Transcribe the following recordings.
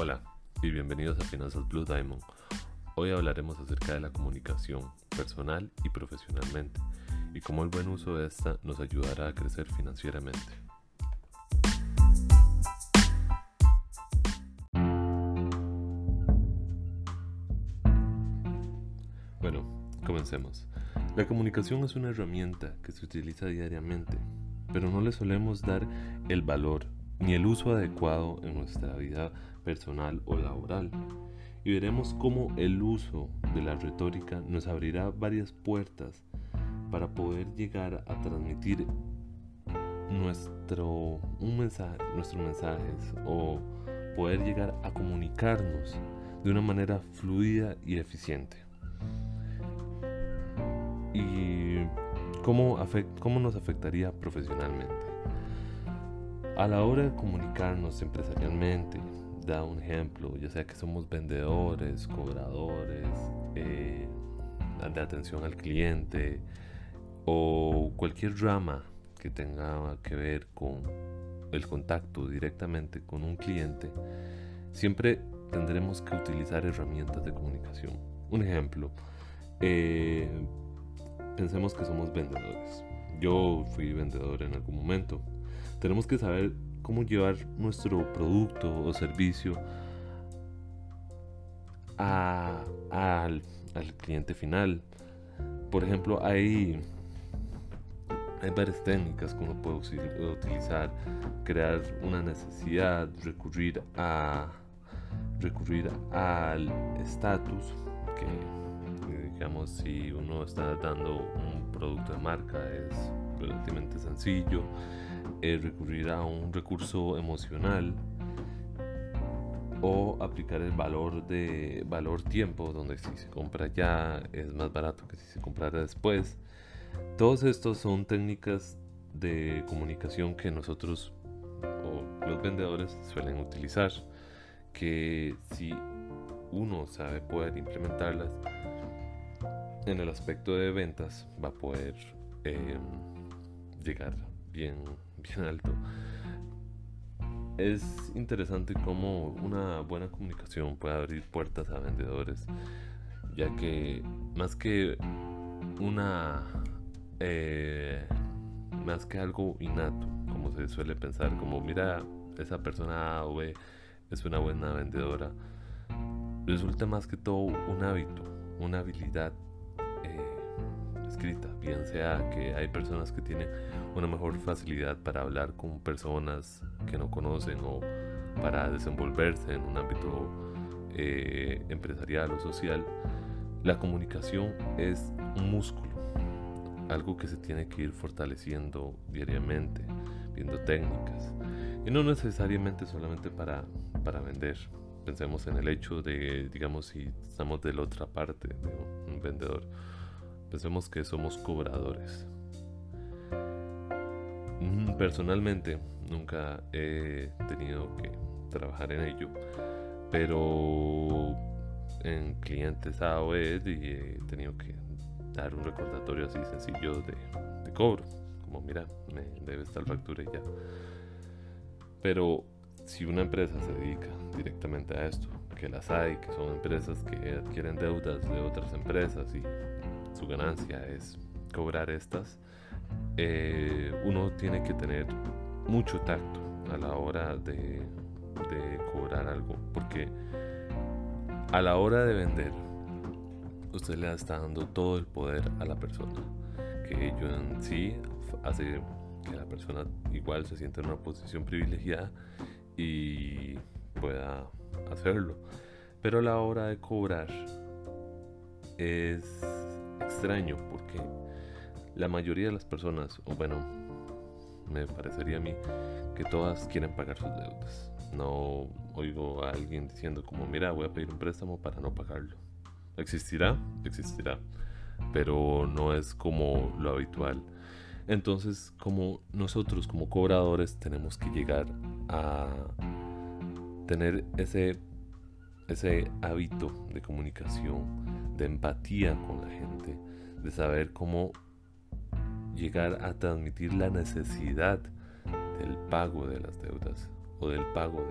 Hola y bienvenidos a Finanzas Blue Diamond. Hoy hablaremos acerca de la comunicación personal y profesionalmente y cómo el buen uso de esta nos ayudará a crecer financieramente. Bueno, comencemos. La comunicación es una herramienta que se utiliza diariamente, pero no le solemos dar el valor ni el uso adecuado en nuestra vida personal o laboral. Y veremos cómo el uso de la retórica nos abrirá varias puertas para poder llegar a transmitir nuestro, un mensaje, nuestros mensajes o poder llegar a comunicarnos de una manera fluida y eficiente. ¿Y cómo, cómo nos afectaría profesionalmente? A la hora de comunicarnos empresarialmente, da un ejemplo, ya sea que somos vendedores, cobradores, eh, de atención al cliente o cualquier rama que tenga que ver con el contacto directamente con un cliente, siempre tendremos que utilizar herramientas de comunicación. Un ejemplo, eh, pensemos que somos vendedores. Yo fui vendedor en algún momento tenemos que saber cómo llevar nuestro producto o servicio al, cliente final. Por ejemplo, hay, hay varias técnicas que uno puede utilizar. Crear una necesidad, recurrir a recurrir al estatus que digamos si uno está dando un producto de marca es relativamente sencillo eh, recurrir a un recurso emocional o aplicar el valor de valor tiempo donde si se compra ya es más barato que si se comprara después. Todos estos son técnicas de comunicación que nosotros o los vendedores suelen utilizar que si uno sabe poder implementarlas en el aspecto de ventas va a poder em, llegar bien bien alto. Es interesante cómo una buena comunicación puede abrir puertas a vendedores, ya que más que una eh, más que algo innato, como se suele pensar, como mira, esa persona A o B es una buena vendedora, resulta más que todo un hábito, una habilidad bien sea que hay personas que tienen una mejor facilidad para hablar con personas que no conocen o para desenvolverse en un ámbito eh, empresarial o social, la comunicación es un músculo, algo que se tiene que ir fortaleciendo diariamente, viendo técnicas, y no necesariamente solamente para, para vender. Pensemos en el hecho de, digamos, si estamos de la otra parte de un vendedor Pensemos que somos cobradores. Mm, personalmente nunca he tenido que trabajar en ello, pero en clientes A o E he tenido que dar un recordatorio así sencillo de, cobro, como mira, me debe estar factura y ya. Pero si una empresa se dedica directamente a esto, que las hay, que son empresas que adquieren deudas de otras empresas y su ganancia es cobrar estas, eh, uno tiene que tener mucho tacto a la hora de, cobrar algo, porque a la hora de vender, usted le está dando todo el poder a la persona, que ello en sí hace que la persona igual se sienta en una posición privilegiada y pueda hacerlo. Pero a la hora de cobrar es extraño porque la mayoría de las personas, o bueno, me parecería a mí que todas quieren pagar sus deudas. No oigo a alguien diciendo como, mira, voy a pedir un préstamo para no pagarlo. ¿Existirá? Existirá. Pero no es como lo habitual. Entonces, como nosotros como cobradores tenemos que llegar a tener ese, ese hábito de comunicación, de empatía con la gente, de saber cómo llegar a transmitir la necesidad del pago de las deudas o del pago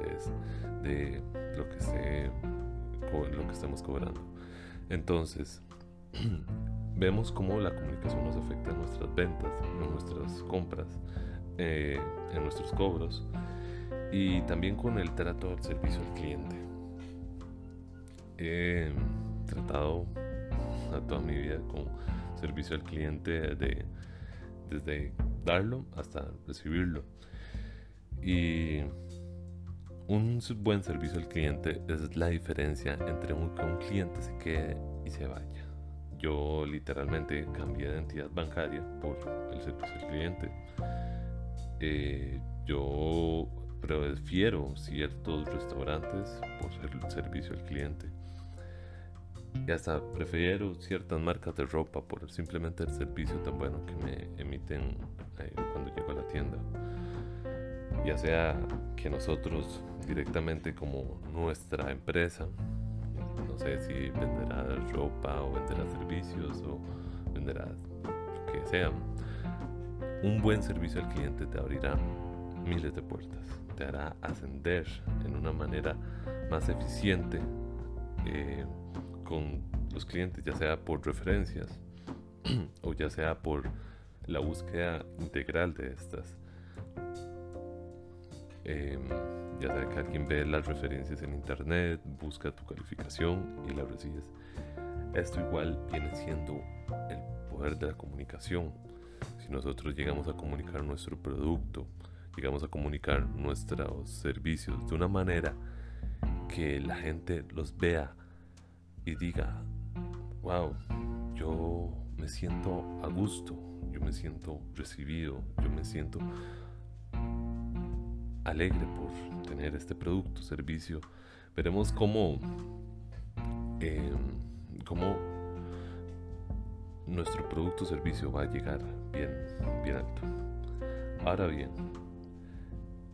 de, de lo, que se, lo que estamos cobrando. Entonces, vemos cómo la comunicación nos afecta en nuestras ventas, en nuestras compras, eh, en nuestros cobros y también con el trato al servicio al cliente. He tratado toda mi vida con servicio al cliente de, desde darlo hasta recibirlo. Y un buen servicio al cliente es la diferencia entre un, que un cliente se quede y se vaya. Yo literalmente cambié de entidad bancaria por el servicio al cliente. Eh, yo prefiero ciertos restaurantes por el servicio al cliente. Y hasta prefiero ciertas marcas de ropa por simplemente el servicio tan bueno que me emiten eh, cuando llego a la tienda. Ya sea que nosotros directamente como nuestra empresa, no sé si venderá ropa o venderá servicios o venderá lo que sea, un buen servicio al cliente te abrirá miles de puertas, te hará ascender en una manera más eficiente eh, con los clientes, ya sea por referencias o ya sea por la búsqueda integral de estas. Em, ya sea que alguien ve las referencias en internet, busca tu calificación y la recibes. Esto igual viene siendo el poder de la comunicación. Si nosotros llegamos a comunicar nuestro producto, llegamos a comunicar nuestros servicios de una manera que la gente los vea y diga, wow, yo me siento a gusto, yo me siento recibido, yo me siento alegre por tener este producto, servicio. Veremos cómo, em, cómo nuestro producto o servicio va a llegar bien, bien alto. Ahora bien,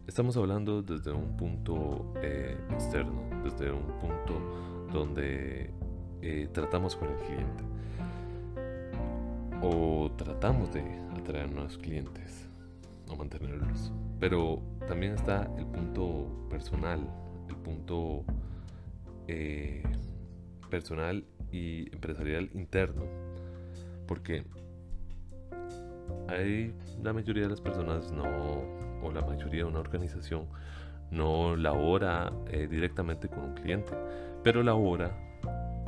estamos hablando desde un punto eh, externo, desde un punto donde eh, tratamos con el cliente o tratamos de atraer nuevos clientes o mantenerlos. Pero también está el punto personal, el punto eh, personal y empresarial interno. Porque hay la mayoría de las personas no, o la mayoría de una organización no labora eh, directamente con un cliente, pero labora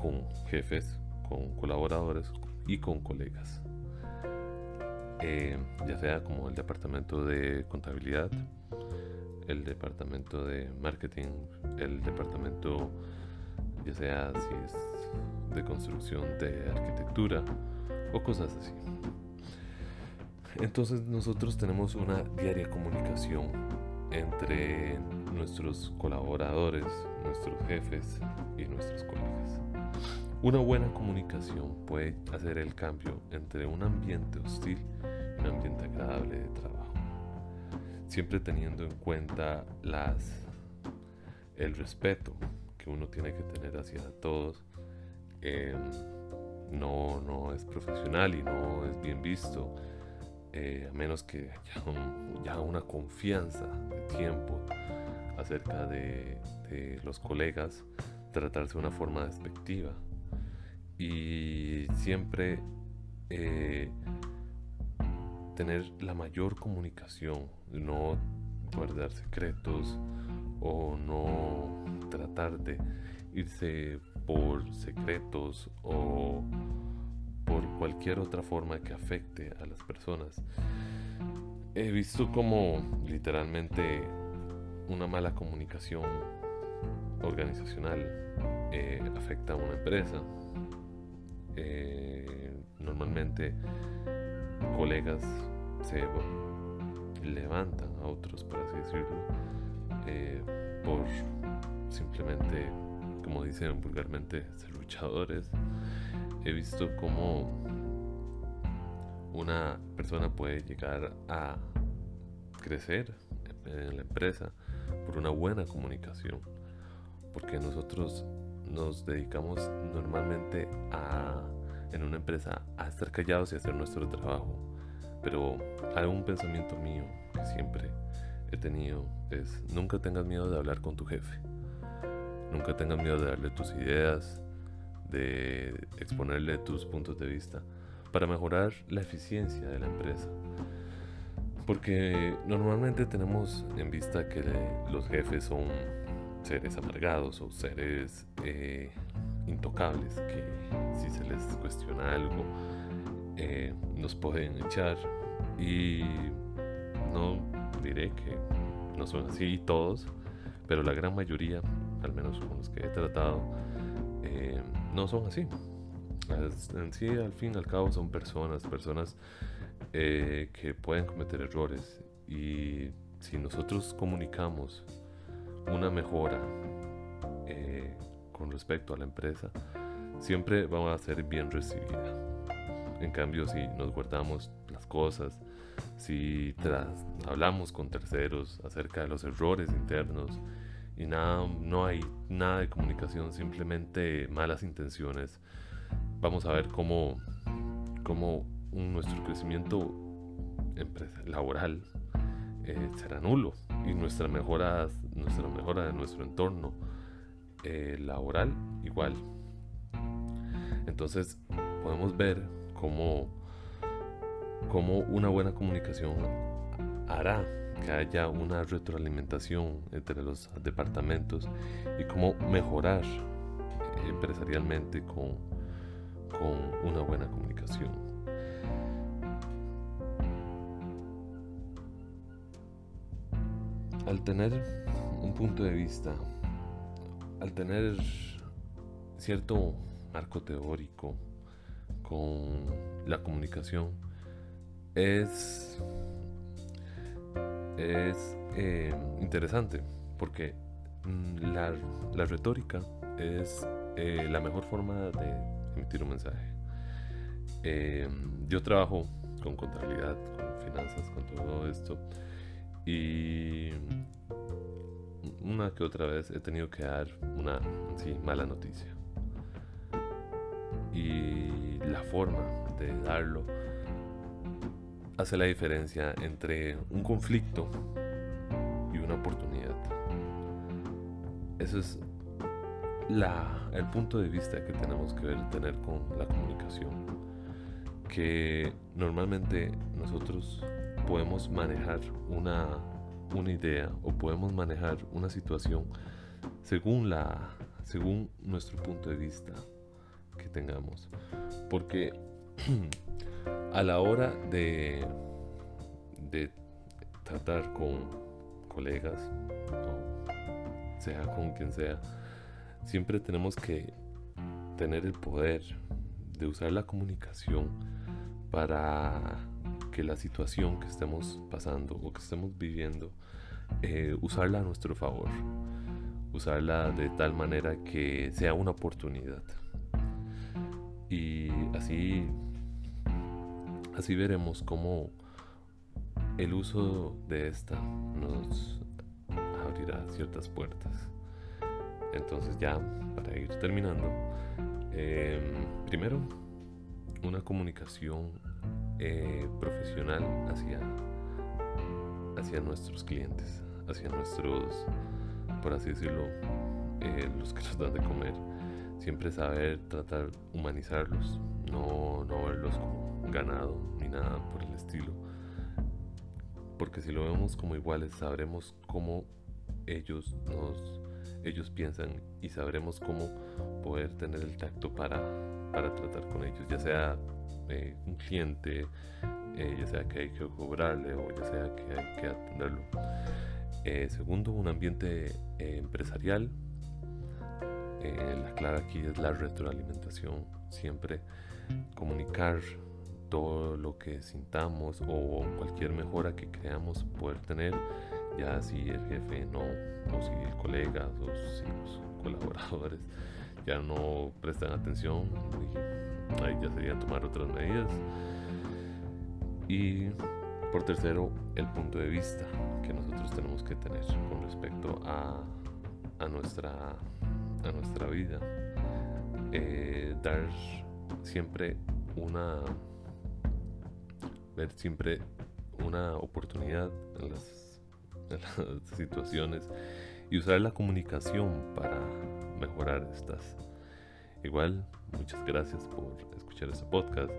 con jefes, con colaboradores y con colegas. Eh, ya sea como el departamento de contabilidad, el departamento de marketing, el departamento ya sea si es de construcción de arquitectura o cosas así. Entonces nosotros tenemos una diaria comunicación entre nuestros colaboradores, nuestros jefes y nuestros colegas. Una buena comunicación puede hacer el cambio entre un ambiente hostil y un ambiente agradable de trabajo. Siempre teniendo en cuenta el respeto que uno tiene que tener hacia todos. Em, no, no es profesional y no es bien visto. Eh, a menos que haya ya una confianza de tiempo acerca de, de los colegas, tratarse de una forma despectiva y siempre eh, tener la mayor comunicación, no guardar secretos o no tratar de irse por secretos o por cualquier otra forma que afecte a las personas. He visto como literalmente una mala comunicación organizacional eh, afecta a una empresa, eh, normalmente colegas se levantan a otros, por así decirlo, eh, por simplemente, como dicen vulgarmente, ser luchadores. He visto cómo una persona puede llegar a crecer en la empresa por una buena comunicación, porque nosotros nos dedicamos normalmente a, en una empresa a estar callados y hacer nuestro trabajo. Pero un pensamiento mío que siempre he tenido es nunca tengas miedo de hablar con tu jefe. Nunca tengas miedo de darle tus ideas, de exponerle tus puntos de vista para mejorar la eficiencia de la empresa. Porque normalmente tenemos en vista que los jefes son seres amargados o seres eh, intocables, que si se les cuestiona algo, eh, nos pueden echar. Y no diré que no son así todos, pero la gran mayoría, al menos con los que he tratado, eh, no son así. En sí, al fin y al cabo, son personas, personas que pueden cometer errores. Y si nosotros comunicamos una mejora eh, con respecto a la empresa, siempre vamos a ser bien recibida. En cambio, si nos guardamos las cosas, si tras, hablamos con terceros acerca de los errores internos y nada, no hay nada de comunicación, simplemente malas intenciones, vamos a ver cómo, cómo nuestro crecimiento laboral eh, será nulo y nuestra mejora, nuestra mejora de nuestro entorno eh, laboral igual. Entonces podemos ver cómo, cómo una buena comunicación hará que haya una retroalimentación entre los departamentos y cómo mejorar empresarialmente con, con una buena comunicación. Al tener un punto de vista, al tener cierto marco teórico con la comunicación, es, es eh, interesante porque mm, la, la retórica es eh, la mejor forma de emitir un mensaje. Eh, yo trabajo con contabilidad, con finanzas, con todo esto. Y una que otra vez he tenido que dar una mala noticia. Y la forma de darlo hace la diferencia entre un conflicto y una oportunidad. Eso es la, el punto de vista que tenemos que ver, tener con la comunicación. Que normalmente nosotros podemos manejar una, una idea o podemos manejar una situación según, la, según nuestro punto de vista que tengamos. Porque a la hora de, de tratar con colegas, sea con quien sea, siempre tenemos que tener el poder de usar la comunicación para que la situación que estemos pasando o que estemos viviendo, eh, usarla a nuestro favor, usarla de tal manera que sea una oportunidad. Y así, así veremos cómo el uso de esta nos abrirá ciertas puertas. Entonces ya, para ir terminando, em, primero, una comunicación eh, profesional hacia, hacia nuestros clientes, hacia nuestros, por así decirlo, eh, los que nos dan de comer. Siempre saber tratar, humanizarlos, no, no verlos como ganado ni nada por el estilo. Porque si lo vemos como iguales, sabremos cómo ellos nos ellos piensan y sabremos cómo poder tener el tacto para, para tratar con ellos, ya sea eh, un cliente, eh, ya sea que hay que cobrarle o ya sea que hay que atenderlo. Eh, segundo, un ambiente empresarial. la clave aquí es la retroalimentación, siempre comunicar todo lo que sintamos o cualquier mejora que creamos poder tener ya si el jefe no, o si el colega o si los colaboradores ya no prestan atención, ahí ya sería tomar otras medidas. Y por tercero, el punto de vista que nosotros tenemos que tener con respecto a, a, nuestra, a nuestra vida. Eh, dar siempre una ver siempre una oportunidad en las las situaciones y usar la comunicación para mejorar estas. Igual, muchas gracias por escuchar este podcast.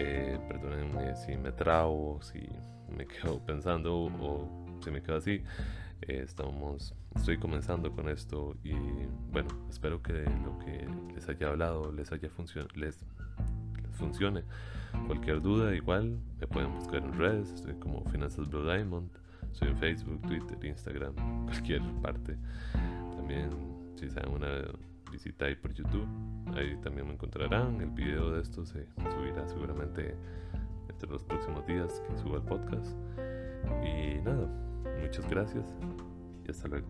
Eh, perdónenme si me trabo, si me quedo pensando o si me quedo así. Eh, estamos, estoy comenzando con esto y bueno, espero que lo que les haya hablado les haya funcionado les, les funcione. Cualquier duda, igual me pueden buscar en redes. Estoy como Finanzas Blue Diamond. Soy en Facebook, Twitter, Instagram, cualquier parte. También, si se dan una visita ahí por YouTube, ahí también me encontrarán. El video de esto se subirá seguramente entre los próximos días que suba el podcast. Y nada, muchas gracias y hasta luego.